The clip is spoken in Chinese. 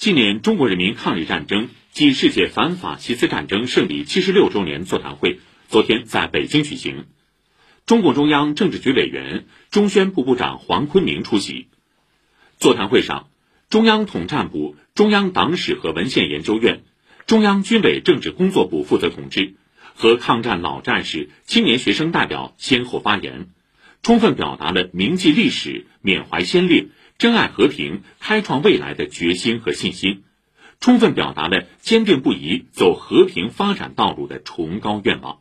纪念中国人民抗日战争暨世界反法西斯战争胜利七十六周年座谈会昨天在北京举行，中共中央政治局委员、中宣部部长黄坤明出席。座谈会上，中央统战部、中央党史和文献研究院、中央军委政治工作部负责同志和抗战老战士、青年学生代表先后发言，充分表达了铭记历史、缅怀先烈。珍爱和平、开创未来的决心和信心，充分表达了坚定不移走和平发展道路的崇高愿望。